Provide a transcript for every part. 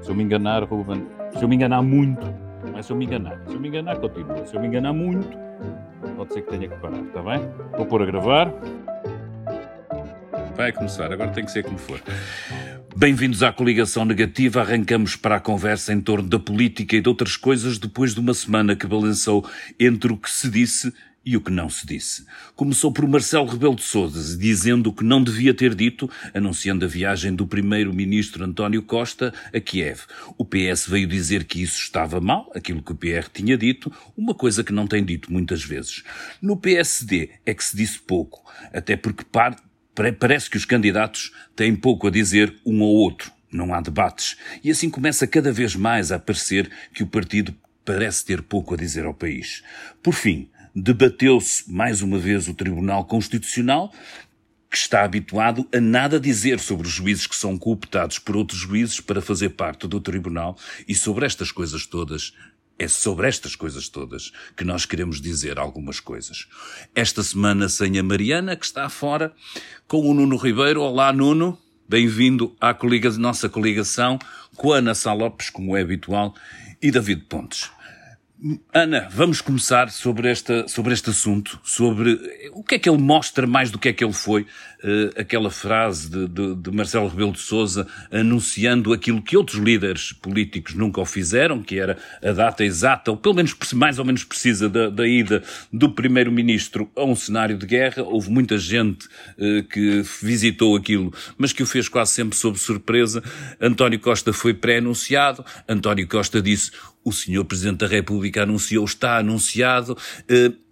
Se eu me enganar, Ruben, se eu me enganar muito, não é se eu me enganar. Se eu me enganar, continua. Se eu me enganar muito, pode ser que tenha que parar, está bem? Vou pôr a gravar. Vai começar, agora tem que ser como for. Bem-vindos à coligação negativa. Arrancamos para a conversa em torno da política e de outras coisas depois de uma semana que balançou entre o que se disse e o que não se disse. Começou por Marcelo Rebelo de Sousa, dizendo o que não devia ter dito, anunciando a viagem do primeiro-ministro António Costa a Kiev. O PS veio dizer que isso estava mal, aquilo que o PR tinha dito, uma coisa que não tem dito muitas vezes. No PSD é que se disse pouco, até porque parece que os candidatos têm pouco a dizer um ao outro. Não há debates. E assim começa cada vez mais a parecer que o partido parece ter pouco a dizer ao país. Por fim, debateu-se mais uma vez o Tribunal Constitucional, que está habituado a nada dizer sobre os juízes que são cooptados por outros juízes para fazer parte do Tribunal e sobre estas coisas todas. É sobre estas coisas todas que nós queremos dizer algumas coisas. Esta semana sem a Mariana, que está fora, com o Nuno Ribeiro. Olá, Nuno. Bem-vindo à nossa coligação com a Ana Sá Lopes, como é habitual, e David Pontes. Ana, vamos começar sobre, esta, sobre este assunto, sobre o que é que ele mostra mais do que é que ele foi, uh, aquela frase de, de, de, Marcelo Rebelo de Sousa anunciando aquilo que outros líderes políticos nunca o fizeram, que era a data exata, ou pelo menos mais ou menos precisa, da, da ida do primeiro-ministro a um cenário de guerra. Houve muita gente uh, que visitou aquilo, mas que o fez quase sempre sob surpresa. António Costa foi pré-anunciado, António Costa disse o senhor Presidente da República anunciou, está anunciado. Uh,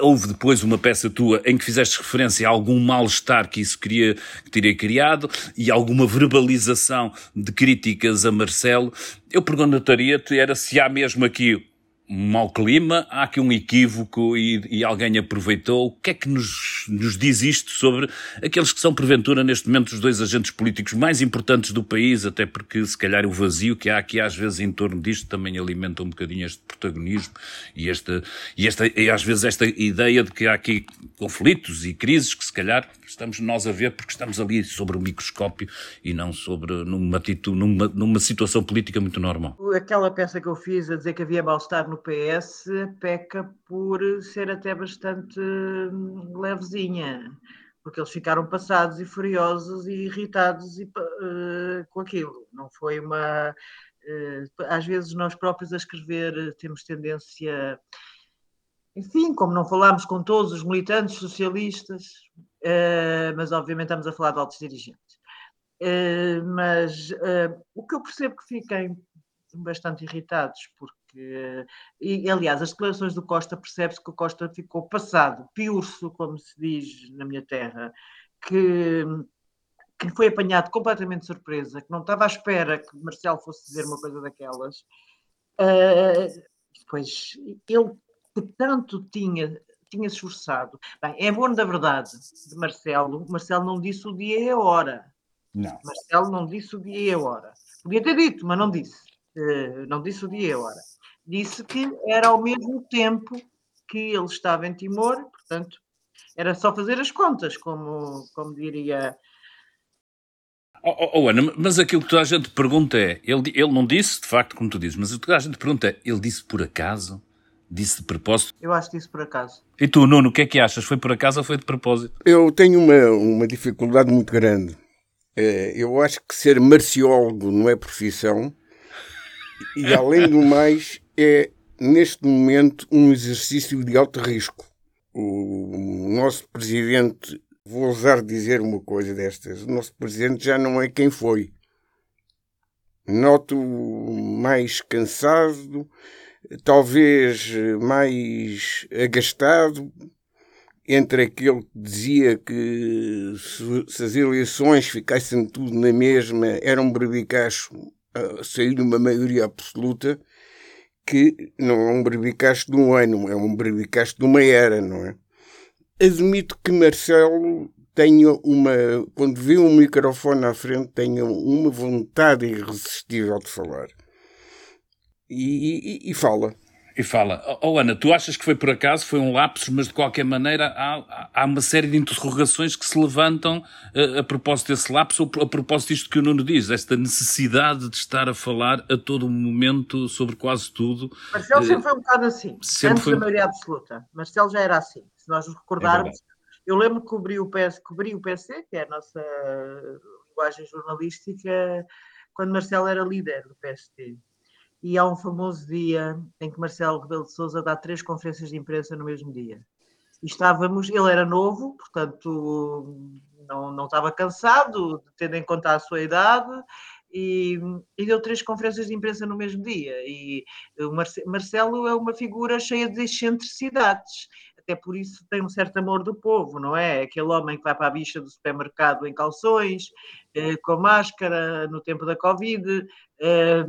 houve depois uma peça tua em que fizeste referência a algum mal-estar que isso queria, que teria criado e alguma verbalização de críticas a Marcelo. Eu perguntaria-te era se há mesmo aqui mau clima, há aqui um equívoco e, e, alguém aproveitou. O que é que nos, nos diz isto sobre aqueles que são, porventura, neste momento, os dois agentes políticos mais importantes do país, até porque, se calhar, o vazio que há aqui às vezes em torno disto também alimenta um bocadinho este protagonismo e esta, e esta, e às vezes esta ideia de que há aqui conflitos e crises que, se calhar, estamos nós a ver porque estamos ali sobre o microscópio e não sobre numa, numa, numa situação política muito normal. Aquela peça que eu fiz a dizer que havia mal-estar no PS peca por ser até bastante hum, levezinha, porque eles ficaram passados e furiosos e irritados e, uh, com aquilo. Não foi uma. Uh, às vezes nós próprios a escrever temos tendência. Enfim, como não falámos com todos os militantes socialistas, uh, mas obviamente estamos a falar de altos dirigentes. mas o que eu percebo que fiquem bastante irritados, porque que, e, aliás, as declarações do Costa percebe-se que o Costa ficou passado, piurso, como se diz na minha terra, que, que foi apanhado completamente de surpresa, que não estava à espera que Marcelo fosse dizer uma coisa daquelas. Uh, depois, ele que tanto tinha tinha se esforçado. Bem, é bom da verdade de Marcelo. Marcelo não disse o dia e a hora. Não. Marcelo não disse o dia e a hora. Podia ter dito, mas não disse. Uh, não disse o dia e a hora disse que era ao mesmo tempo que ele estava em Timor, portanto, era só fazer as contas, como, como diria. Oh, oh, oh, Ana, mas aquilo que toda a gente pergunta é: ele, ele não disse, de facto, como tu dizes, mas o que toda a gente pergunta é: ele disse por acaso? Disse de propósito? Eu acho que disse por acaso. E tu, Nuno, o que é que achas? Foi por acaso ou foi de propósito? Eu tenho uma, uma dificuldade muito grande. É, eu acho que ser marciólogo não é profissão e, além do mais, é, neste momento, um exercício de alto risco. O nosso presidente, vou ousar dizer uma coisa destas, o nosso presidente já não é quem foi. Noto mais cansado, talvez mais agastado, entre aquele que dizia que se, as eleições ficassem tudo na mesma, era um berbicacho a sair uma maioria absoluta, que não é um berbicaste de um ano, é um berbicaste de uma era, não é? Admito que Marcelo tenha uma, quando vê um microfone à frente, tenha uma vontade irresistível de falar. E, e, e fala. e fala: Oh Ana, tu achas que foi por acaso, foi um lapso, mas de qualquer maneira há, há uma série de interrogações que se levantam a, eh, a propósito desse lapso ou a propósito disto que o Nuno diz, esta necessidade de estar a falar a todo momento sobre quase tudo. Marcelo sempre foi um bocado assim, sempre antes foi... da maioria absoluta. Marcelo já era assim. Se nós nos recordarmos, é eu lembro que cobri o, PS, cobri o PC, que é a nossa linguagem jornalística, quando Marcelo era líder do PST e há um famoso dia em que Marcelo Rebelo de Sousa dá três conferências de imprensa no mesmo dia. E estávamos, ele era novo, portanto não, não estava cansado, tendo em conta a sua idade, e, e, deu três conferências de imprensa no mesmo dia. E o Marcelo é uma figura cheia de excentricidades, até por isso tem um certo amor do povo, não é? Aquele homem que vai para a bicha do supermercado em calções, eh, com máscara no tempo da Covid. Eh,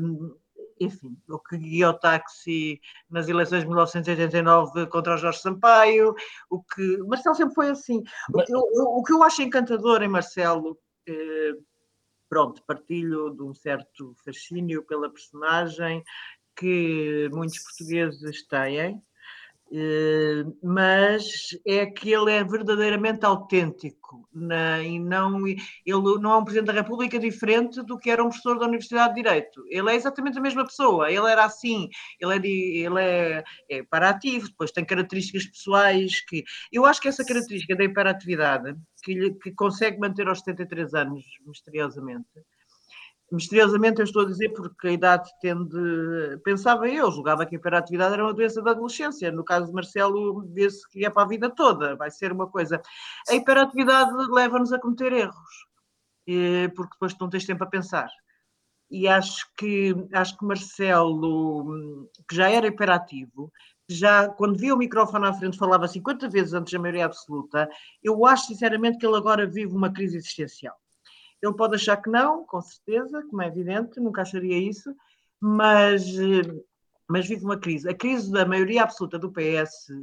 enfim, o que guiou o táxi nas eleições de 1989 contra o Jorge Sampaio, o que. Marcelo sempre foi assim. O que eu, o que eu acho encantador em Marcelo, eh, pronto, partilho de um certo fascínio pela personagem que muitos portugueses têm, eh, mas é que ele é verdadeiramente autêntico na, e não ele não é um presidente da República diferente do que era um professor da Universidade de Direito. Ele é exatamente a mesma pessoa. Ele era assim. Ele é, de, ele é, é parativo. Depois tem características pessoais que eu acho que essa característica da hiperatividade que, que consegue manter aos 73 anos misteriosamente Misteriosamente eu estou a dizer porque a idade tende. Pensava eu, julgava que a hiperatividade era uma doença da adolescência. No caso de Marcelo, vê-se que é para a vida toda, vai ser uma coisa. A hiperatividade leva-nos a cometer erros, porque depois não tens tempo a pensar. E acho que, acho que Marcelo, que já era hiperativo, já quando via o microfone à frente falava 50 vezes antes da maioria absoluta, eu acho sinceramente que ele agora vive uma crise existencial ele pode achar que não, com certeza, como é evidente, nunca acharia isso, mas, eh, mas vive uma crise. A crise da maioria absoluta do PS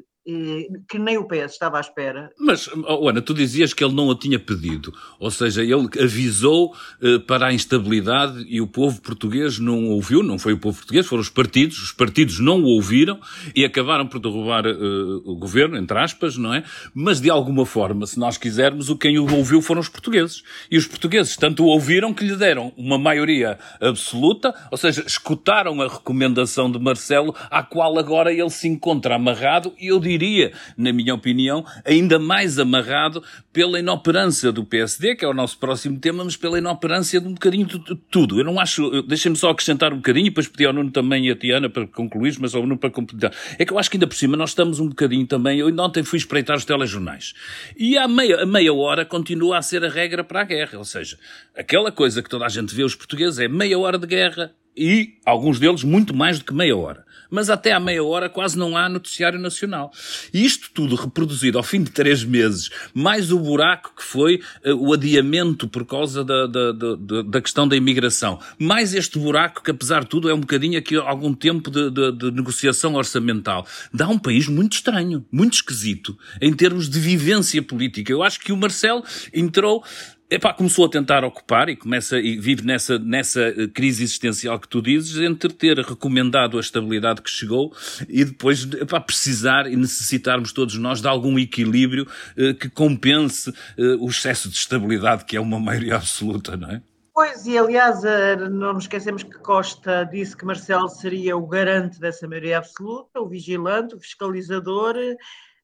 que nem o PS estava à espera. Mas, oh, Ana, tu dizias que ele não a tinha pedido, ou seja, ele avisou eh, para a instabilidade e o povo português não ouviu, não foi o povo português, foram os partidos, os partidos não o ouviram e acabaram por derrubar uh, o governo, entre aspas, não é? Mas de alguma forma, se nós quisermos, o quem o ouviu foram os portugueses. E os portugueses tanto o ouviram que lhe deram uma maioria absoluta, ou seja, escutaram a recomendação de Marcelo, à qual agora ele se encontra amarrado, e eu diria diria, na minha opinião, ainda mais amarrado pela inoperância do PSD, que é o nosso próximo tema, mas pela inoperância de um bocadinho de tudo. Eu não acho, deixem-me só acrescentar um bocadinho, e depois pedi ao Nuno também e a Tiana para concluir, mas ao Nuno para completar. É que eu acho que ainda por cima nós estamos um bocadinho também, eu ontem fui espreitar os telejornais, e à meia, a meia hora continua a ser a regra para a guerra, ou seja, aquela coisa que toda a gente vê os portugueses é meia hora de guerra, e alguns deles muito mais do que meia hora mas até à meia hora quase não há noticiário nacional. E isto tudo reproduzido ao fim de três meses, mais o buraco que foi uh, o adiamento por causa da, da, da, da, questão da imigração, mais este buraco que, apesar de tudo, é um bocadinho aqui algum tempo de, de, de negociação orçamental, dá um país muito estranho, muito esquisito, em termos de vivência política. Eu acho que o Marcelo entrou epá, começou a tentar ocupar e começa e vive nessa, nessa eh, crise existencial que tu dizes, entre ter recomendado a estabilidade que chegou e depois epá, precisar e necessitarmos todos nós de algum equilíbrio eh, que compense eh, o excesso de estabilidade que é uma maioria absoluta, não é? Pois, e aliás, eh, não nos esquecemos que Costa disse que Marcelo seria o garante dessa maioria absoluta, o vigilante, o fiscalizador,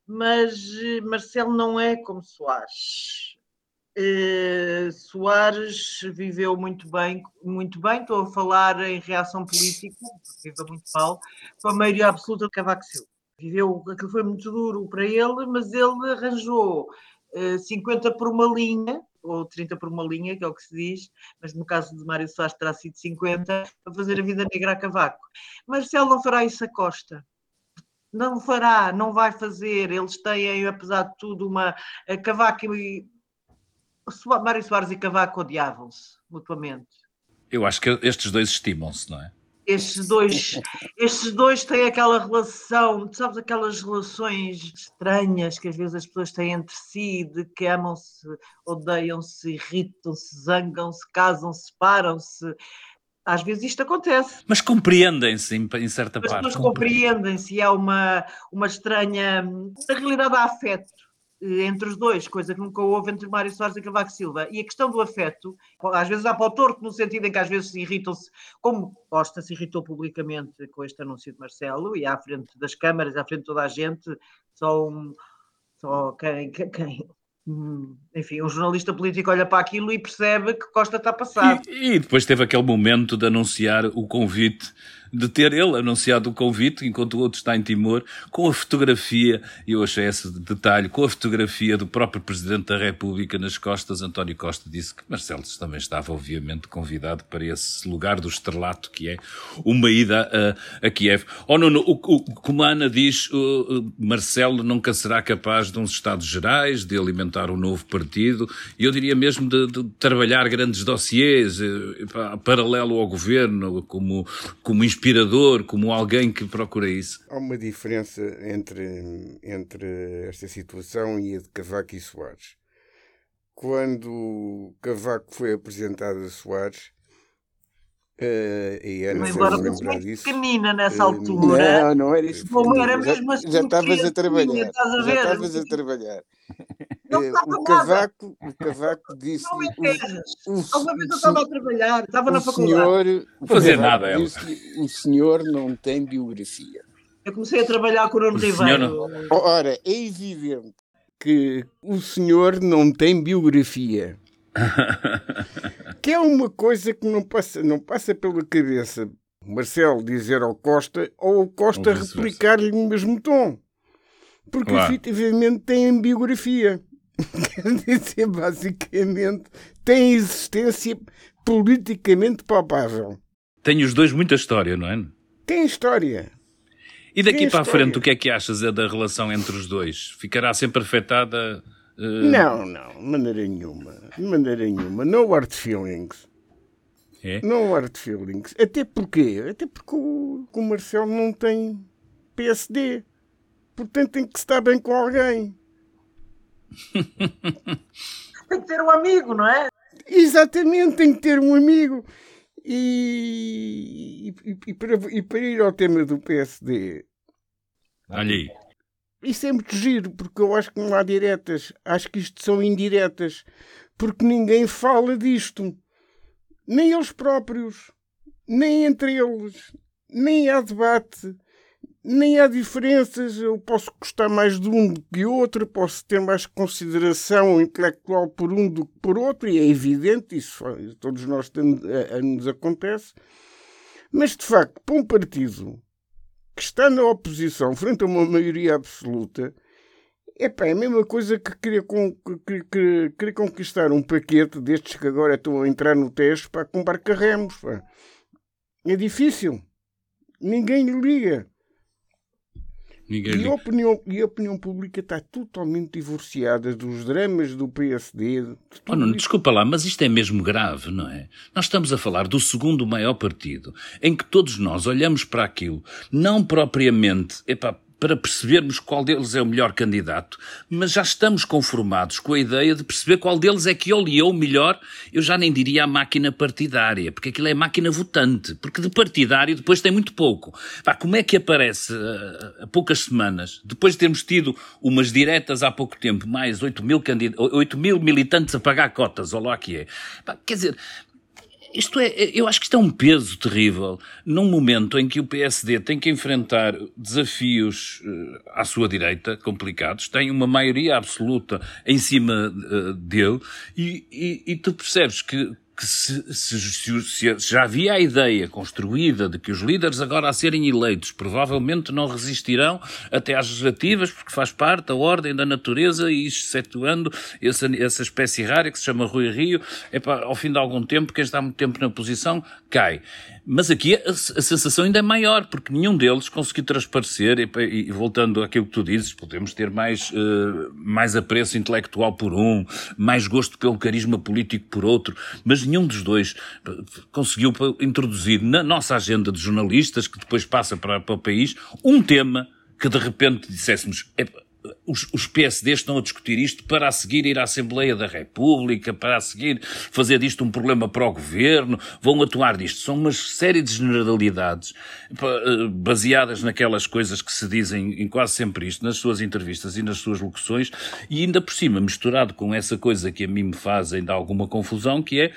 mas Marcelo não é como Soares Uh, Soares viveu muito bem, muito bem, estou a falar em reação política, vive muito mal, com a maioria absoluta de Cavaco Silva. Viveu, aquilo foi muito duro para ele, mas ele arranjou uh, eh, 50 por uma linha, ou 30 por uma linha, que é o que se diz, mas no caso de Mário Soares terá sido 50, para fazer a vida negra a Cavaco. Marcelo não fará isso a Costa não fará, não vai fazer. Eles têm, apesar de tudo, uma. Cavaco Mário Soares e Cavaco odiavam-se mutuamente. Eu acho que estes dois estimam-se, não é? Estes dois, estes dois têm aquela relação, sabes, aquelas relações estranhas que às vezes as pessoas têm entre si, de que amam-se, odeiam-se, irritam-se, zangam-se, casam-se, separam-se. às vezes isto acontece. Mas compreendem-se em, em, certa As parte. As pessoas compreendem-se e há uma, uma estranha. Na realidade, há afeto entre os dois, coisa que nunca houve entre Mário Soares e Cavaco Silva. E a questão do afeto, às vezes há para o torto, no sentido em que às vezes se irritam-se, como Costa se irritou publicamente com este anúncio de Marcelo, e à frente das câmaras, à frente de toda a gente, só, um, só quem, quem, hum, enfim, um jornalista político olha para aquilo e percebe que Costa está passado. E, e depois teve aquele momento de anunciar o convite de ter ele anunciado o convite, enquanto o outro está em Timor, com a fotografia, e eu achei esse detalhe, com a fotografia do próprio Presidente da República nas costas. António Costa disse que Marcelo também estava, obviamente, convidado para esse lugar do estrelato que é uma ida a, a Kiev. Oh, não, não, o, o, como a Ana diz, o, Marcelo nunca será capaz de uns Estados Gerais, de alimentar um novo partido, e eu diria mesmo de, de trabalhar grandes dossiês, eh, paralelo ao governo, como, como inspirador, como alguém que procura isso? Há uma diferença entre, entre esta situação e a de Cavaco e Soares. Quando Cavaco foi apresentado a Soares, Uh, e Ana Embora fosse muito disso. pequenina nessa uh, altura. Não, não era isso. Como era mesmo assim. Já estavas a trabalhar. Já estavas a trabalhar. Uh, o, Cavaco, o Cavaco disse. Não é Alguma vez eu estava a trabalhar, estava na faculdade. Senhor, fazer nada, disse, O senhor não tem biografia. Eu comecei a trabalhar com o Nuno Ribeiro. Não... Ora, é evidente que o senhor não tem biografia. que é uma coisa que não passa, não passa pela cabeça Marcelo dizer ao Costa ou o Costa replicar-lhe o mesmo tom. Porque claro. efetivamente tem biografia. Quer dizer, basicamente, tem existência politicamente palpável. Tem os dois muita história, não é? Tem história. E daqui tem para a frente, o que é que achas da relação entre os dois? Ficará sempre afetada Uh... Não, não, de maneira nenhuma. De maneira nenhuma. No hard feelings. É? No hard feelings. Até porque, até porque o, o Marcelo não tem PSD. Portanto tem que estar bem com alguém. tem que ter um amigo, não é? Exatamente, tem que ter um amigo. E, e, e, para, e para ir ao tema do PSD. Olha aí. Isso é muito giro, porque eu acho que não há diretas. Acho que isto são indiretas. Porque ninguém fala disto. Nem eles próprios. Nem entre eles. Nem há debate. Nem há diferenças. Eu posso gostar mais de um do que outro. Posso ter mais consideração intelectual por um do que por outro. E é evidente, isso todos nós temos, a, a nos acontece. Mas, de facto, para um partido que está na oposição frente a uma maioria absoluta, epá, é a mesma coisa que querer, con que, que, querer conquistar um paquete destes que agora estão a entrar no teste para comprar carremos. Pá. É difícil. Ninguém lhe liga. Ninguém e, a opinião, e a opinião pública está totalmente divorciada dos dramas do PSD. Oh, não, desculpa lá, mas isto é mesmo grave, não é? Nós estamos a falar do segundo maior partido, em que todos nós olhamos para aquilo, não propriamente, epá, para percebermos qual deles é o melhor candidato, mas já estamos conformados com a ideia de perceber qual deles é que oleou melhor, eu já nem diria a máquina partidária, porque aquilo é máquina votante, porque de partidário depois tem muito pouco. Pá, como é que aparece há poucas semanas, depois de termos tido umas diretas há pouco tempo, mais 8 mil, 8 mil militantes a pagar cotas, ou lá que é. Pá, quer dizer, isto é, eu acho que isto é um peso terrível num momento em que o PSD tem que enfrentar desafios uh, à sua direita, complicados, tem uma maioria absoluta em cima uh, dele, e, e, e tu percebes que, que se, se, se, já havia a ideia construída de que os líderes agora a serem eleitos provavelmente não resistirão até às legislativas, porque faz parte da ordem da natureza e excetuando essa, essa espécie rara que se chama Rui Rio, para, ao fim de algum tempo, quem está muito tempo na posição cai. Mas aqui a, a, sensação ainda é maior, porque nenhum deles conseguiu transparecer, e, e, voltando àquilo que tu dizes, podemos ter mais, uh, mais apreço intelectual por um, mais gosto pelo carisma político por outro, mas nenhum dos dois conseguiu introduzir na nossa agenda de jornalistas, que depois passa para, para o país, um tema que de repente disséssemos, os, os PSD estão a discutir isto para a seguir ir à Assembleia da República, para a seguir fazer disto um problema para o governo, vão atuar disto. São uma série de generalidades eh, baseadas naquelas coisas que se dizem em quase sempre isto, nas suas entrevistas e nas suas locuções, e ainda por cima misturado com essa coisa que a mim me faz ainda alguma confusão, que é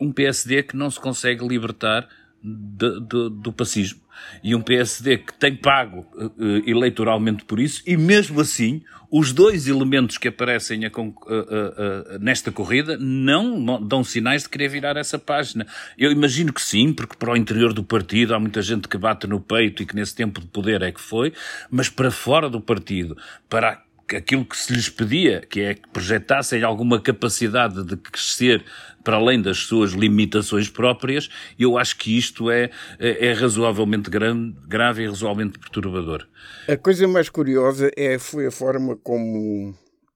um PSD que não se consegue libertar de, de, do pacismo. E um PSD que tem pago uh, eleitoralmente por isso, e mesmo assim, os dois elementos que aparecem a, uh, uh, nesta corrida não dão sinais de querer virar essa página. Eu imagino que sim, porque para o interior do partido há muita gente que bate no peito e que nesse tempo de poder é que foi, mas para fora do partido, para aquilo que se lhes pedia, que é que projetassem alguma capacidade de crescer para além das suas limitações próprias, eu acho que isto é, é, é razoavelmente grande, grave e razoavelmente perturbador. A coisa mais curiosa é, foi a forma como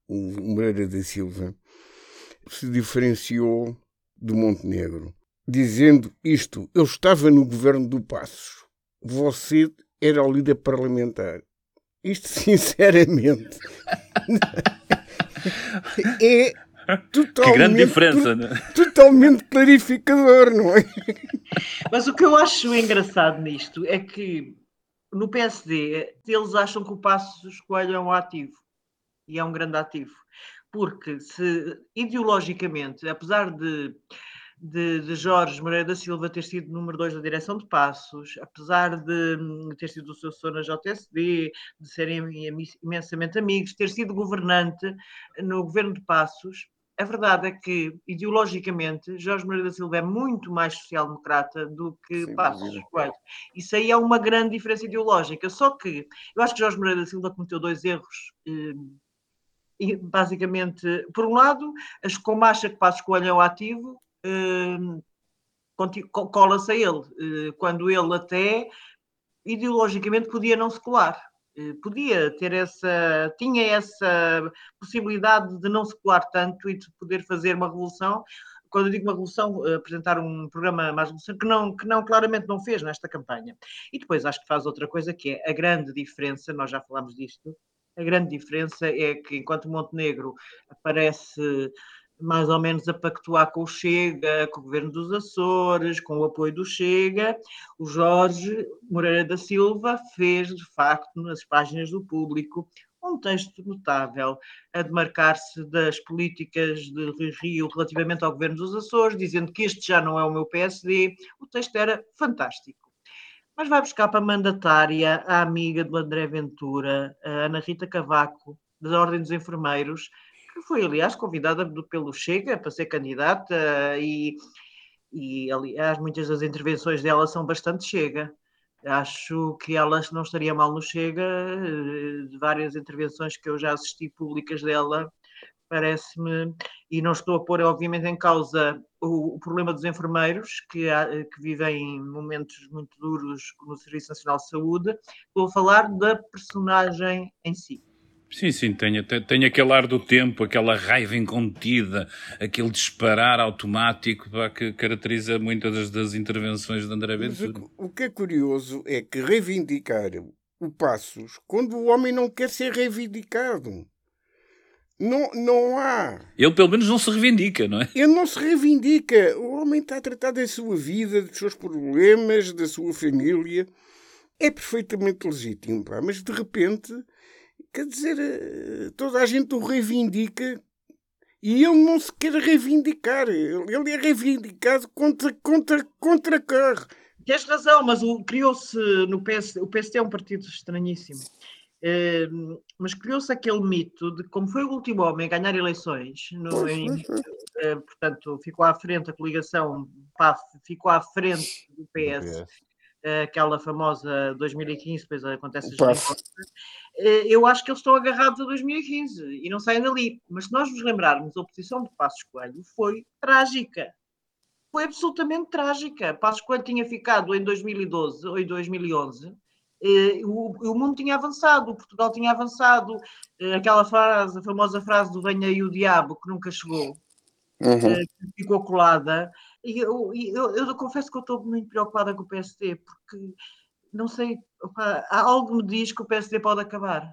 o Moreira da Silva se diferenciou do Montenegro, dizendo isto: eu estava no governo do Passos, você era o líder parlamentar. Isto, sinceramente, é Totalmente, que grande diferença, né? Totalmente clarificador, não é? Mas o que eu acho engraçado nisto é que no PSD eles acham que o Passo Escolho é um ativo e é um grande ativo. Porque se ideologicamente, apesar de de, de, Jorge Moreira da Silva ter sido número 2 da direção de Passos, apesar de hum, ter sido o seu assessor na JSD, de serem imensamente amigos, ter sido governante no governo de Passos, a verdade é que, ideologicamente, Jorge Moreira da Silva é muito mais social-democrata do que Sim, Passos Coelho. Isso aí é uma grande diferença ideológica. Só que eu acho que Jorge Moreira da Silva cometeu dois erros. Eh, basicamente, por um lado, as como acha que Passos Coelho é o ativo, cola-se a ele, eh, quando ele até ideologicamente podia não se colar. Eh, podia ter essa, tinha essa possibilidade de não se colar tanto e de poder fazer uma revolução. Quando eu digo uma revolução, eh, apresentar um programa mais revolução que não, que não claramente não fez nesta campanha. E depois acho que faz outra coisa que é a grande diferença, nós já falámos disto, a grande diferença é que enquanto Montenegro aparece mais ou menos a pactuar com o Chega, com o governo dos Açores, com o apoio do Chega, o Jorge Moreira da Silva fez, de facto, nas páginas do público, um texto notável a demarcar-se das políticas de Rio relativamente ao governo dos Açores, dizendo que este já não é o meu PSD. O texto era fantástico. Mas vai buscar para a mandatária a amiga do André Ventura, a Ana Rita Cavaco, da Ordem dos Enfermeiros, que foi, aliás, convidada pelo Chega para ser candidata e, e, aliás, muitas das intervenções dela são bastante Chega. Acho que ela não estaria mal no Chega, de várias intervenções que eu já assisti públicas dela, parece-me, e não estou a pôr, obviamente, em causa o, o problema dos enfermeiros, que, há, que vivem momentos muito duros no Serviço Nacional de Saúde, estou a falar da personagem em si. Sim, sim, tem, tem aquele ar do tempo, aquela raiva incontida, aquele disparar automático pá, que caracteriza muitas das, das intervenções de André Ventura. O, o que é curioso é que reivindicar o Passos quando o homem não quer ser reivindicado. Não, não há. Ele pelo menos não se reivindica, não é? Ele não se reivindica. O homem está a tratar da sua vida, dos seus problemas, da sua família. É perfeitamente legítimo, pá, mas de repente Quer dizer, eh, toda a gente o reivindica e ele não se quer reivindicar. Ele é reivindicado contra, contra, contra carro. Tens razão, mas criou-se no PS, o PSD é um partido estranhíssimo. Uh, mas criou-se aquele mito de como foi o último homem a ganhar eleições, no, em, uh, portanto, ficou à frente, a coligação PAF ficou à frente do PS aquela famosa 2015, depois acontece eh, eu acho que eles estão agarrados a 2015 e não saem dali. Mas se nós nos lembrarmos, a oposição de Passos Coelho foi trágica. Foi absolutamente trágica. Passos Coelho tinha ficado em 2012 ou em 2011 eh, o, mundo tinha avançado, o Portugal tinha avançado, eh, aquela frase, a famosa frase do venha aí o diabo, que nunca chegou, uhum. ficou colada, e eu, eu, eu, confesso que eu estou muito preocupada com o PSD, porque não sei, opa, algo me diz que o PSD pode acabar.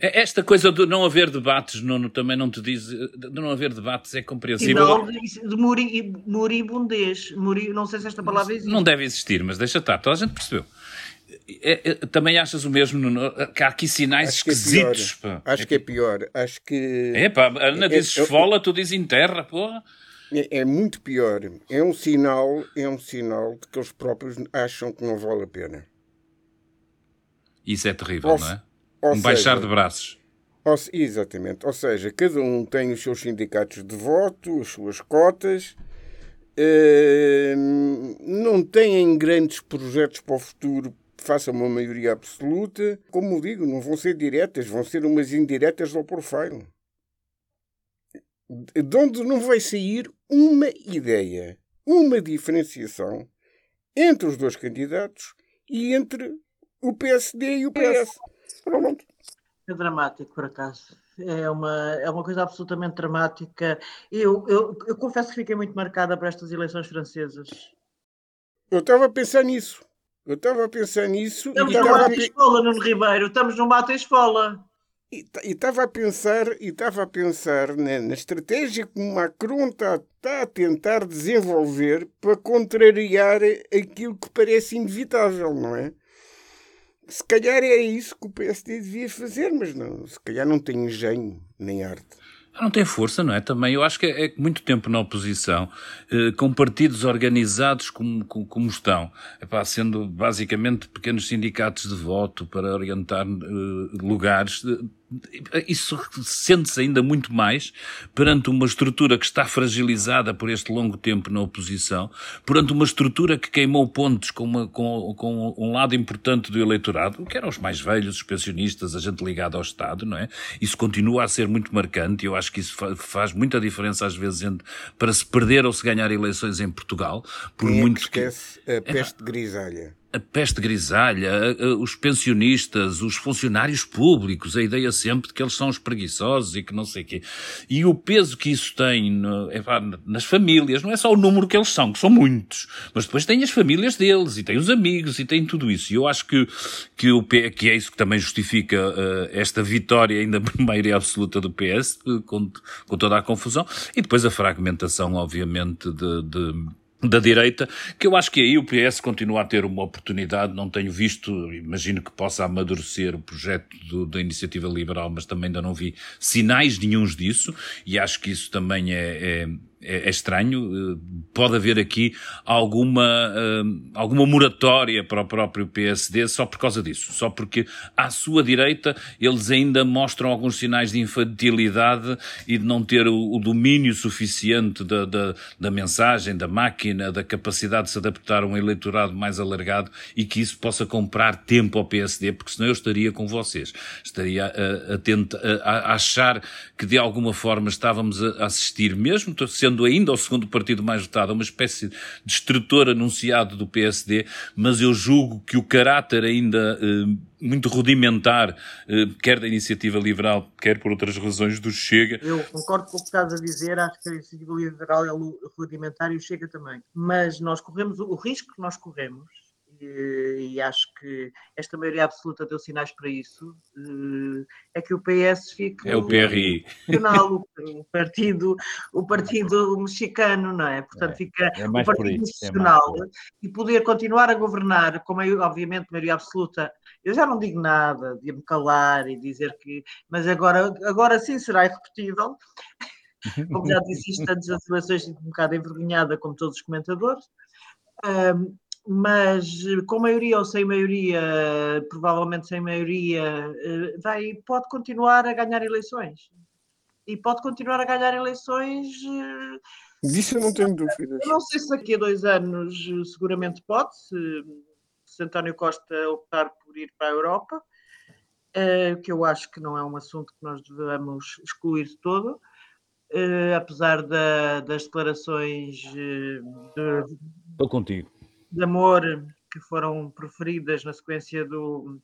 É, esta coisa de não haver debates, Nuno, também não te diz. De não haver debates é compreensível. Não, de muri, moribundez. Muri, não sei se esta palavra existe. Não deve existir, mas deixa estar, toda a gente percebeu. É, é, também achas o mesmo, Nuno? Que há aqui sinais Acho esquisitos. Que é Acho que é pior. Acho que. É pá, Ana diz esfola, tu dizes enterra, porra. É, é, muito pior. É um sinal, é um sinal de que eles próprios acham que não vale a pena. Isso é terrível, ou, não é? Um seja, baixar de braços. Ou, exatamente. Ou seja, cada um tem os seus sindicatos de voto, as suas cotas, uh, não têm grandes projetos para o futuro façam uma maioria absoluta. Como digo, não vão ser diretas, vão ser umas indiretas ao profile. De onde não vai sair uma ideia, uma diferenciação entre os dois candidatos e entre o PSD e o PS. Pronto. É dramático, por acaso. É uma, é uma coisa absolutamente dramática. Eu, eu, eu confesso que fiquei muito marcada para estas eleições francesas. Eu estava a pensar nisso. Eu estava a pensar nisso. Estamos no Mata pe... Escola, Nuno Ribeiro. Estamos no Mata Escola. E estava a pensar, e estava a pensar na, na estratégia que o Macron está, está a tentar desenvolver para contrariar aquilo que parece inevitável, não é? Se calhar é isso que o PSD devia fazer, mas não, se calhar não tem engenho nem arte. Não tem força, não é? Também eu acho que é, é muito tempo na oposição, eh, com partidos organizados como, como, como estão, epá, sendo basicamente pequenos sindicatos de voto para orientar eh, lugares. Eh, isso sente-se ainda muito mais perante uma estrutura que está fragilizada por este longo tempo na oposição, perante uma estrutura que queimou pontos com, uma, com, com um lado importante do eleitorado, que eram os mais velhos, os pensionistas, a gente ligada ao Estado, não é? Isso continua a ser muito marcante e eu acho que isso faz muita diferença às vezes entre, para se perder ou se ganhar eleições em Portugal, por Quem muito é que esquece que... a peste grisalha a peste grisalha, os pensionistas, os funcionários públicos, a ideia sempre de que eles são os preguiçosos e que não sei o quê. E o peso que isso tem no, é, nas famílias, não é só o número que eles são, que são muitos, mas depois tem as famílias deles e tem os amigos e tem tudo isso. E eu acho que, que, o, que é isso que também justifica uh, esta vitória ainda por maioria absoluta do PS, uh, com, com toda a confusão, e depois a fragmentação, obviamente, de, de da direita, que eu acho que aí o PS continua a ter uma oportunidade, não tenho visto, imagino que possa amadurecer o projeto do, da iniciativa liberal, mas também ainda não vi sinais nenhums disso, e acho que isso também é, é é, é estranho. Eh, pode haver aqui alguma, uh, alguma moratória para o próprio PSD só por causa disso. Só porque à sua direita eles ainda mostram alguns sinais de infantilidade e de não ter o, o domínio suficiente da, da, da, mensagem, da máquina, da capacidade de se adaptar a um eleitorado mais alargado e que isso possa comprar tempo ao PSD, porque senão eu estaria com vocês. Estaria a, a, tenta, a, a achar que de alguma forma estávamos a assistir, mesmo sendo sendo ainda o segundo partido mais votado, uma espécie de destrutor anunciado do PSD, mas eu julgo que o caráter ainda eh, muito rudimentar, eh, quer da iniciativa liberal, quer por outras razões do Chega. Eu concordo com o que estás a dizer, acho que a iniciativa liberal é rudimentar e o Chega também. Mas nós corremos, o risco que nós corremos e, e, acho que esta maioria absoluta deu sinais para isso, eh, é que o PS fica é o PRI. Nacional, o partido, o partido mexicano, não é? Portanto, é, fica é o partido nacional é e poder continuar a governar, como é, obviamente, maioria absoluta. Eu já não digo nada de me calar e dizer que, mas agora, agora sim será irrepetível. Como já disse isto antes das eleições, um bocado envergonhada, como todos os comentadores. Um, mas com maioria ou sem maioria, provavelmente sem maioria, eh, vai, pode continuar a ganhar eleições. E pode continuar a ganhar eleições. Eh, Disso eu não tenho dúvidas. não sei se daqui a dois anos seguramente pode, se, se António Costa optar por ir para a Europa, eh, que eu acho que não é um assunto que nós devemos excluir de todo. apesar da, das declarações de, Estou contigo de amor que foram preferidas na sequência do,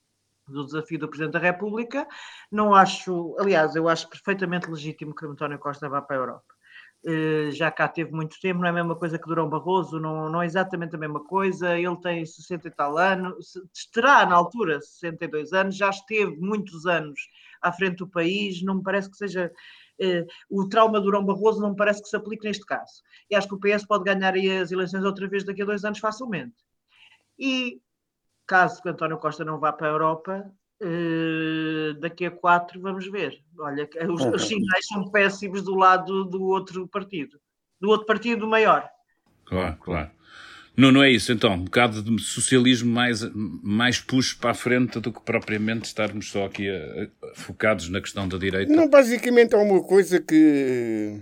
do desafio do Presidente da República. Não acho, aliás, eu acho perfeitamente legítimo que António Costa vá para a Europa. Uh, já cá teve muito tempo, não é a mesma coisa que Durão Barroso, não, não é exatamente a mesma coisa. Ele tem 60 e tal anos, terá na altura 62 anos, já esteve muitos anos à frente do país, não me parece que seja. Uh, o trauma do Durão Barroso não me parece que se aplique neste caso. E acho que o PS pode ganhar as eleições outra vez daqui a dois anos facilmente. E caso o António Costa não vá para a Europa, uh, daqui a quatro vamos ver. Olha, os, os sinais são péssimos do lado do outro partido, do outro partido maior. Claro, claro. Não, não é isso, então. Um bocado de socialismo mais, mais puxo para a frente do que propriamente estarmos só aqui a, a, focados na questão da direita. Não, basicamente é uma coisa que,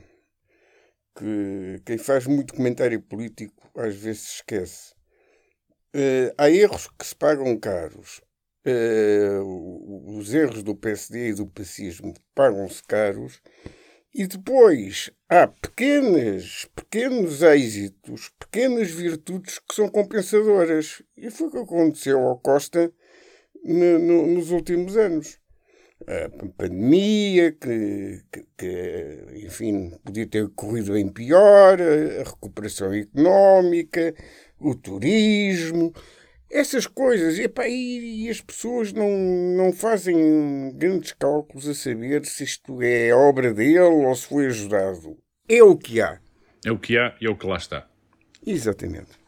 que quem faz muito comentário político às vezes esquece. Uh, há erros que se pagam caros. Uh, os erros do PSD e do pacismo pagam-se caros e depois há pequenas, pequenos êxitos, pequenas virtudes que são compensadoras. E foi o que aconteceu ao Costa no, no, nos últimos anos. A pandemia, que, que, que, enfim, podia ter corrido bem pior, a recuperação económica, o turismo, essas coisas, epá, e, e as pessoas não, não fazem grandes cálculos a saber se isto é obra dele ou se foi ajudado. É o que há. É o que há e é o que lá está. Exatamente.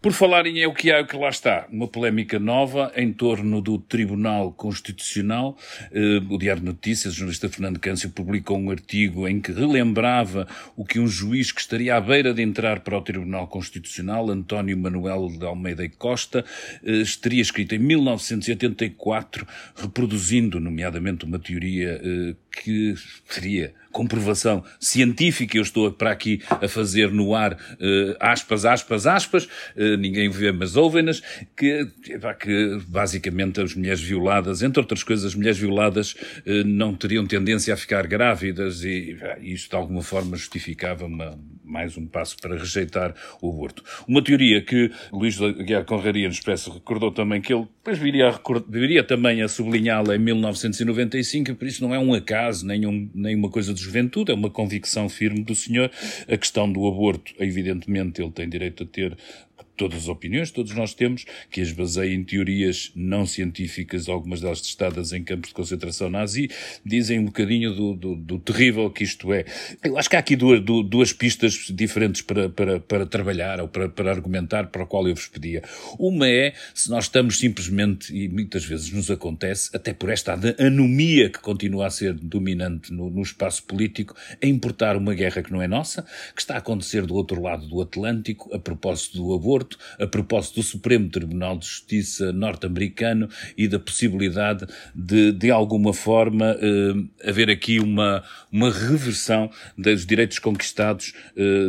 Por falar em é o que há, é o que lá está, uma polémica nova em torno do Tribunal Constitucional. Eh, o Diário de Notícias, o jornalista Fernando Câncio, publicou um artigo em que relembrava o que um juiz que estaria à beira de entrar para o Tribunal Constitucional, António Manuel de Almeida e Costa, eh, teria escrito em 1984, reproduzindo, nomeadamente, uma teoria eh, que seria comprovação científica, eu estou para aqui a fazer no ar uh, aspas, aspas, aspas, uh, ninguém vê, mas ouvem-nas, que, que basicamente as mulheres violadas, entre outras coisas, as mulheres violadas uh, não teriam tendência a ficar grávidas e isso de alguma forma justificava uma, mais um passo para rejeitar o aborto. Uma teoria que Luís Guiar Conraria no Expresso recordou também que ele depois viria, a, viria também a sublinhá-la em 1995, por isso não é um acaso, nem, um, nem uma coisa de juventude, é uma convicção firme do senhor. A questão do aborto, evidentemente, ele tem direito a ter todas as opiniões, todos nós temos, que as baseia em teorias não científicas, algumas delas testadas em campos de concentração nazi, dizem um bocadinho do, do, do terrível que isto é. Eu acho que há aqui duas, duas pistas diferentes para, para, para trabalhar ou para, para argumentar, para a qual eu vos pedia. Uma é se nós estamos simplesmente, e muitas vezes nos acontece, até por esta anomia que continua a ser dominante no, no espaço político, a importar uma guerra que não é nossa, que está a acontecer do outro lado do Atlântico, a propósito do aborto, a propósito do Supremo Tribunal de Justiça norte-americano e da possibilidade de, de alguma forma, eh, haver aqui uma, uma reversão dos direitos conquistados eh,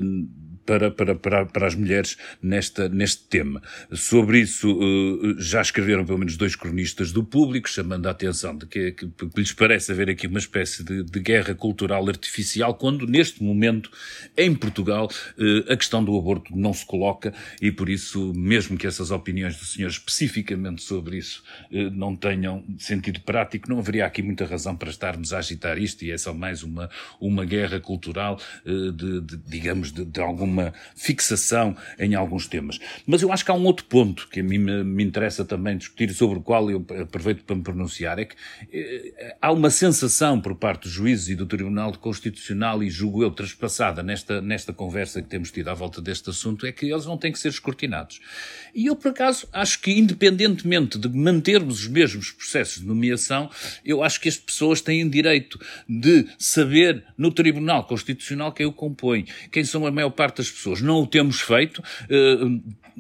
para, para, para, para as mulheres nesta, neste tema. Sobre isso eh, já escreveram pelo menos dois cronistas do público, chamando a atenção de que, que, que lhes parece haver aqui uma espécie de, de, guerra cultural artificial, quando neste momento, em Portugal, eh, a questão do aborto não se coloca e por isso, mesmo que essas opiniões do senhor especificamente sobre isso eh, não tenham sentido prático, não haveria aqui muita razão para estarmos a agitar isto e é só mais uma, uma guerra cultural de, de digamos, de, de alguma uma fixação em alguns temas. Mas eu acho que há um outro ponto que a mim me, me interessa também discutir, sobre o qual eu aproveito para me pronunciar, é que eh, há uma sensação por parte dos juízes e do Tribunal Constitucional, e julgo eu traspassada nesta, nesta conversa que temos tido à volta deste assunto, é que eles não têm que ser escrutinados. E eu, por acaso, acho que independentemente de mantermos os mesmos processos de nomeação, eu acho que as pessoas têm direito de saber no Tribunal Constitucional quem o compõe, quem são a maior parte das pessoas. Não o temos feito. Eh,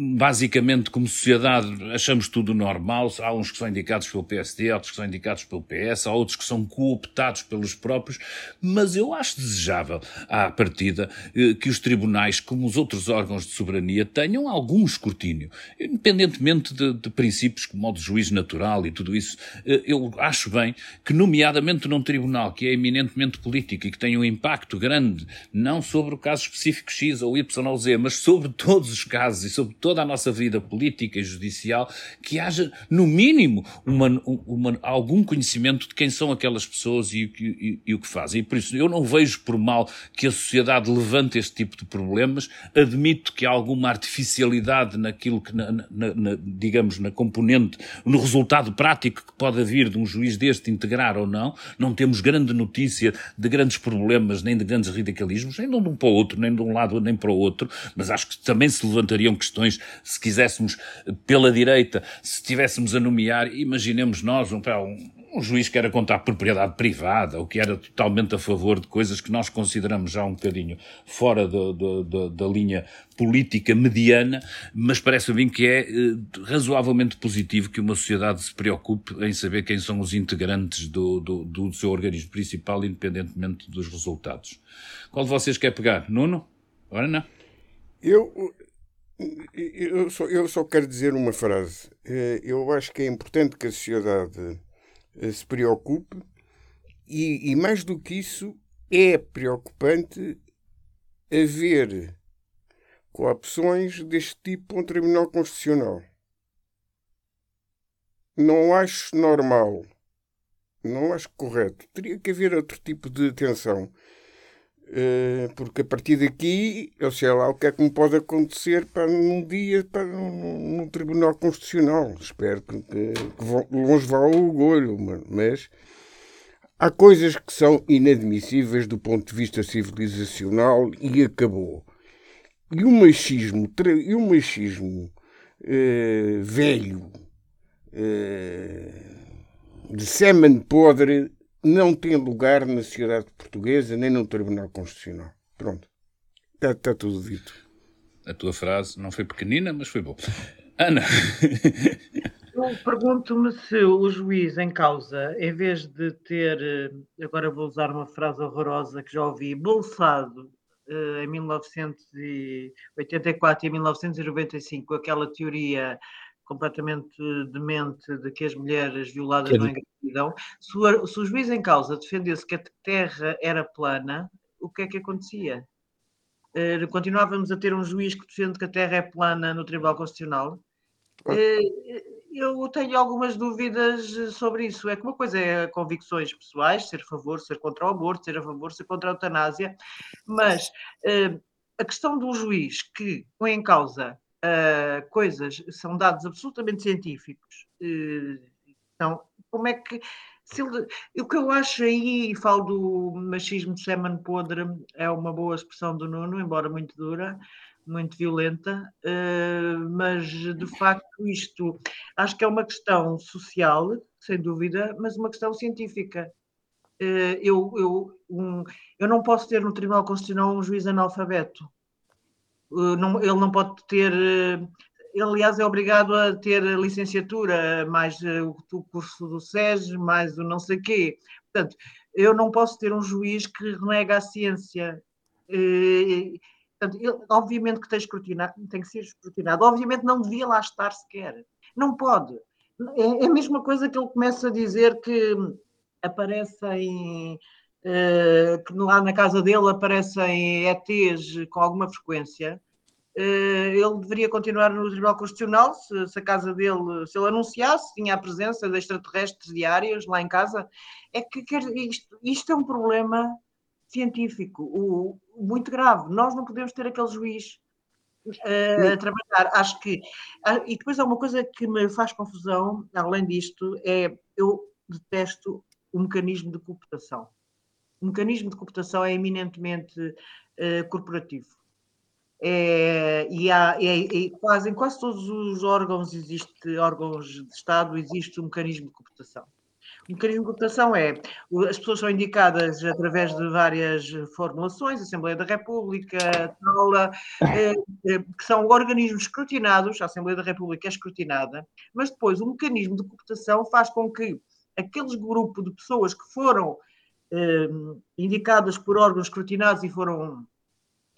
basicamente, como sociedade, achamos tudo normal. Há uns que são indicados pelo PSD, outros que são indicados pelo PS, há outros que são cooptados pelos próprios. Mas eu acho desejável, à partida, eh, que os tribunais, como os outros órgãos de soberania, tenham algum escrutínio. Independentemente de, de princípios como o de juiz natural e tudo isso, eh, eu acho bem que, nomeadamente num tribunal que é eminentemente político e que tem um impacto grande, não sobre o caso específico X ou Y ou Z, mas sobre todos os casos e sobre todas toda a nossa vida política e judicial, que haja, no mínimo, uma, uma, algum conhecimento de quem são aquelas pessoas e, e, e, o que fazem. E por isso eu não vejo por mal que a sociedade levante este tipo de problemas. Admito que há alguma artificialidade naquilo que, na, na, na, digamos, na componente, no resultado prático que pode vir de um juiz deste integrar ou não. Não temos grande notícia de grandes problemas, nem de grandes radicalismos, nem de um para o outro, nem de um lado nem para o outro, mas acho que também se levantariam questões se quiséssemos pela direita, se tivéssemos a nomear, imaginemos nós, um, um juiz que era contra a propriedade privada, ou que era totalmente a favor de coisas que nós consideramos já um bocadinho fora do, do, do, da linha política mediana, mas parece a mim que é eh, razoavelmente positivo que uma sociedade se preocupe em saber quem são os integrantes do, do, do seu organismo principal, independentemente dos resultados. Qual de vocês quer pegar? Nuno? Agora não. Eu, eu, só, eu só quero dizer uma frase. Eh, eu acho que é importante que a sociedade eh, se preocupe e, e mais do que isso, é preocupante haver coopções deste tipo para um Tribunal Constitucional. Não acho normal, não acho correto. Teria que haver outro tipo de atenção. Eh, porque a partir daqui, eu sei lá o que é que me pode acontecer para num dia para num Tribunal Constitucional. Espero que, que, que longe vá o orgulho, mas há coisas que são inadmissíveis do ponto de vista civilizacional e acabou. E o machismo, e o machismo uh, velho, uh, de sêmen podre, não tem lugar na sociedade portuguesa nem no Tribunal Constitucional. Pronto. Está, está tudo dito. A tua frase não foi pequenina, mas foi boa. Ana. Eu pergunto-me se o juiz em causa, em vez de ter, eh, agora vou usar uma frase horrorosa que já ouvi, bolsado eh, em 1984 e 1995 aquela teoria completamente demente de que as mulheres violadas não engravidam, se o, se o juiz em causa defendesse que a terra era plana, o que é que acontecia? Uh, continuávamos a ter um juiz que defende que a terra é plana no Tribunal Constitucional? Uh, eu tenho algumas dúvidas sobre isso. É que uma coisa é convicções pessoais, ser a favor, ser contra o aborto, ser a favor, ser contra a eutanásia, mas uh, a questão do juiz que põe em causa coisas, são dados absolutamente científicos. Então, como é que. Ele, o que eu acho aí, e falo do machismo de semen podre, é uma boa expressão do Nuno, embora muito dura, muito violenta, uh, mas de facto isto acho que é uma questão social, sem dúvida, mas uma questão científica. Uh, eu, eu, um, eu não posso ter no Tribunal Constitucional um juiz analfabeto. Eh, ele não pode ter. Eh, aliás, é obrigado a ter licenciatura, mais eh, o, curso do SES, mais o não sei quê. Portanto, eu não posso ter um juiz que renega a ciência. Portanto, ele, obviamente que tem, tem que ser escrutinado. Obviamente não devia lá estar sequer. Não pode. É, é a mesma coisa que ele começa a dizer que aparecem uh, que lá na casa dele aparecem ETs com alguma frequência, ele deveria continuar no Tribunal Constitucional se, se, a casa dele, se ele anunciasse, tinha a presença de extraterrestres diários lá em casa. É que quer, isto, isto é um problema científico o, muito grave. Nós não podemos ter aquele juiz uh, a trabalhar. Acho que. Uh, e depois há uma coisa que me faz confusão, além disto, é eu detesto o mecanismo de cooptação o mecanismo de cooptação é eminentemente uh, corporativo. É, e há, é, é, quase, em quase todos os órgãos existe, órgãos de Estado, existe um mecanismo de cooptação. O mecanismo de cooptação é, as pessoas são indicadas através de várias formulações, Assembleia da República, Taula, eh, eh, que são organismos escrutinados, a Assembleia da República é escrutinada, mas depois o mecanismo de cooptação faz com que aqueles grupo de pessoas que foram indicadas por órgãos escrutinados e foram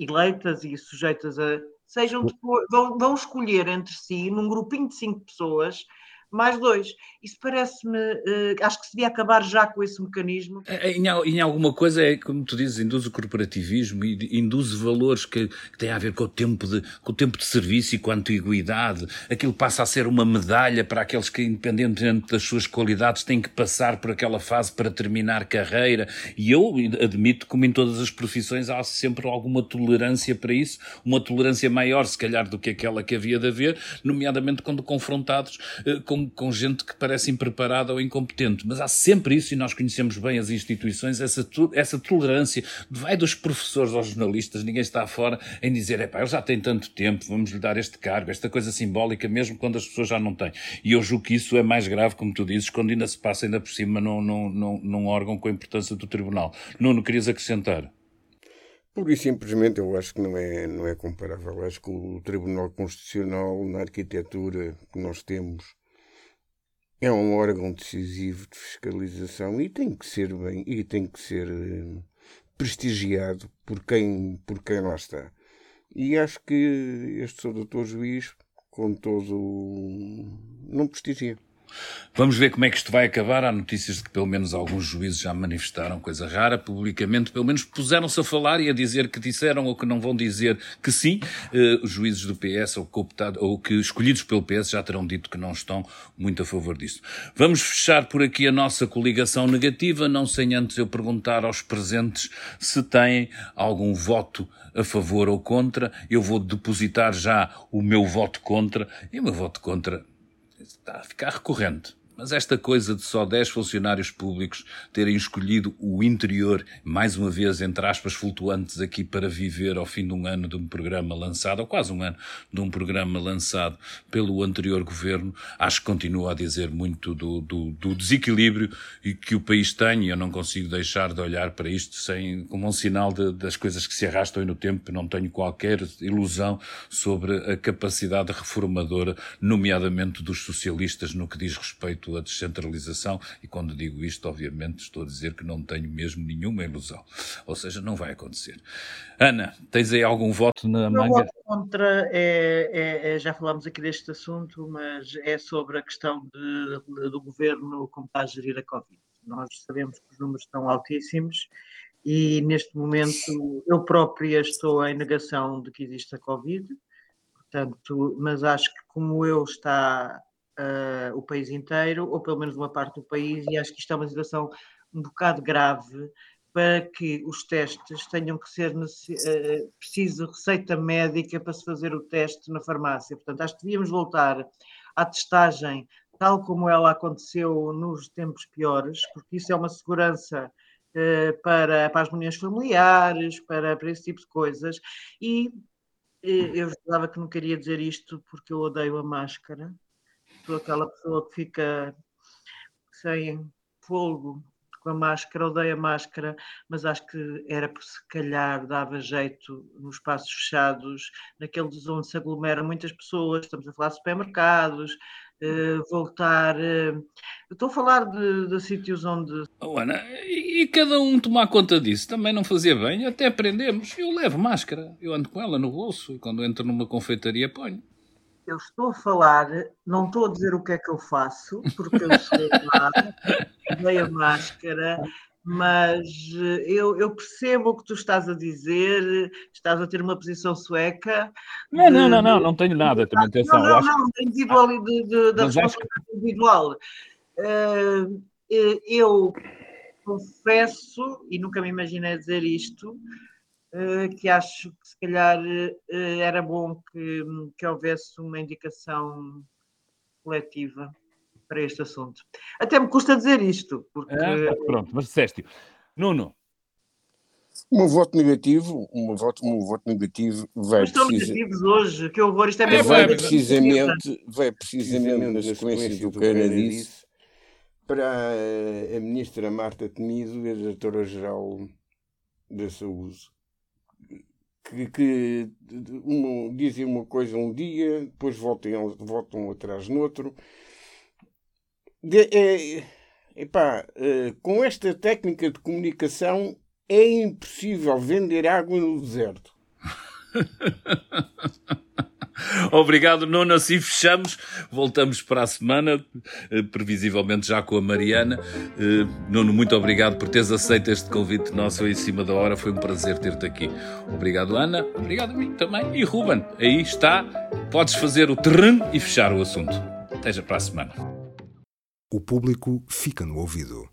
eleitas e sujeitas a. Sejam depois, vão, vão escolher entre si, num grupinho de cinco pessoas, mais dois. Isso parece-me, uh, acho que se devia acabar já com esse mecanismo. É, em, em, alguma coisa é, como tu dizes, induz o corporativismo e induz valores que, que, têm a ver com o, tempo de, com o tempo de serviço e com a antiguidade. Aquilo passa a ser uma medalha para aqueles que, independentemente das suas qualidades, têm que passar por aquela fase para terminar carreira. E eu admito, como em todas as profissões, há sempre alguma tolerância para isso, uma tolerância maior, se calhar, do que aquela que havia de haver, nomeadamente quando confrontados uh, com com, gente que parece impreparada ou incompetente. Mas há sempre isso, e nós conhecemos bem as instituições, essa, essa tolerância. Vai dos professores aos jornalistas, ninguém está fora em dizer, é pá, ele já tem tanto tempo, vamos lhe dar este cargo, esta coisa simbólica, mesmo quando as pessoas já não têm. E eu julgo que isso é mais grave, como tu dizes, quando ainda se passa ainda por cima num, num, num, num órgão com a importância do tribunal. Nuno, querias acrescentar? Por e simplesmente eu acho que não é, não é comparável. Acho que o Tribunal Constitucional, na arquitetura que nós temos, é um órgão decisivo de fiscalização e tem que ser bem e tem que ser eh, prestigiado por quem, por quem lá está. E acho que este seu doutor juiz, com todo, não prestigia. Vamos ver como é que isto vai acabar. Há notícias de que pelo menos alguns juízes já manifestaram, coisa rara, publicamente, pelo menos puseram-se a falar e a dizer que disseram ou que não vão dizer que sim. Uh, os juízes do PS ou, cooptado, ou que escolhidos pelo PS já terão dito que não estão muito a favor disso. Vamos fechar por aqui a nossa coligação negativa, não sem antes eu perguntar aos presentes se têm algum voto a favor ou contra. Eu vou depositar já o meu voto contra e o meu voto contra está a ficar recorrente. Mas esta coisa de só 10 funcionários públicos terem escolhido o interior, mais uma vez, entre aspas, flutuantes aqui para viver ao fim de um ano de um programa lançado, ou quase um ano de um programa lançado pelo anterior governo, acho que continua a dizer muito do, do, do desequilíbrio que o país tem e eu não consigo deixar de olhar para isto sem, como um sinal de, das coisas que se arrastam no tempo. Não tenho qualquer ilusão sobre a capacidade reformadora, nomeadamente dos socialistas, no que diz respeito a descentralização, e quando digo isto, obviamente, estou a dizer que não tenho mesmo nenhuma ilusão. Ou seja, não vai acontecer. Ana, tens aí algum voto na manga? Voto contra é, é, é, já falámos aqui deste assunto, mas é sobre a questão de, do governo como está a gerir a Covid. Nós sabemos que os números estão altíssimos e neste momento eu própria estou em negação de que exista Covid, portanto, mas acho que como eu está uh, o país inteiro, ou pelo menos uma parte do país, e acho que isto é uma situação um bocado grave para que os testes tenham que ser uh, preciso receita médica para se fazer o teste na farmácia. Portanto, acho que devíamos voltar à testagem tal como ela aconteceu nos tempos piores, porque isso é uma segurança uh, para, para as reuniões familiares, para, para esse tipo de coisas. E eu julgava que não queria dizer isto porque eu odeio a máscara, sou aquela pessoa que fica sem fogo com a máscara, odeio a máscara, mas acho que era por se calhar dava jeito nos espaços fechados, naqueles onde se aglomeram muitas pessoas, estamos a falar de supermercados, uh, voltar. Uh, estou a falar de, de sítios onde. Oh, Ana, e, e, cada um tomar conta disso também não fazia bem, até aprendemos. Eu levo máscara, eu ando com ela no bolso e quando entro numa confeitaria ponho eu estou a falar, não estou a dizer o que é que eu faço, porque eu sou lá, dei a máscara, mas eh, eu, eu, percebo o que tu estás a dizer, estás a ter uma posição sueca. Não, de, não, não, não, não tenho nada, também atenção. Não, não, não, individual, de, de, da responsabilidade que... individual. Uh, eu confesso, e nunca me imaginei dizer isto, que acho que se calhar eh, era bom que, que houvesse uma indicação coletiva para este assunto. Até me custa dizer isto, porque. Ah, pronto, mas disseste. Nuno. Um voto negativo, um voto, um voto negativo vai estão precisa... negativos hoje, que horror, isto é mesmo. Vai precisamente, vai precisamente na sequência do que a Ana disse para a ministra Marta Temido e a diretora-geral da Saúde que, que um, dizem uma coisa um dia, depois voltam, voltam atrás no outro. De, é, epá, é, com esta técnica de comunicação é impossível vender água no deserto. Obrigado, Nuno. Assim fechamos. Voltamos para a semana, eh, previsivelmente já com a Mariana. Eh, Nuno, muito obrigado por teres aceito este convite nosso em cima da hora. Foi um prazer ter-te aqui. Obrigado, Ana. Obrigado a mim também. E Ruben, aí está. Podes fazer o terreno e fechar o assunto. Até já para a semana. O público fica no ouvido.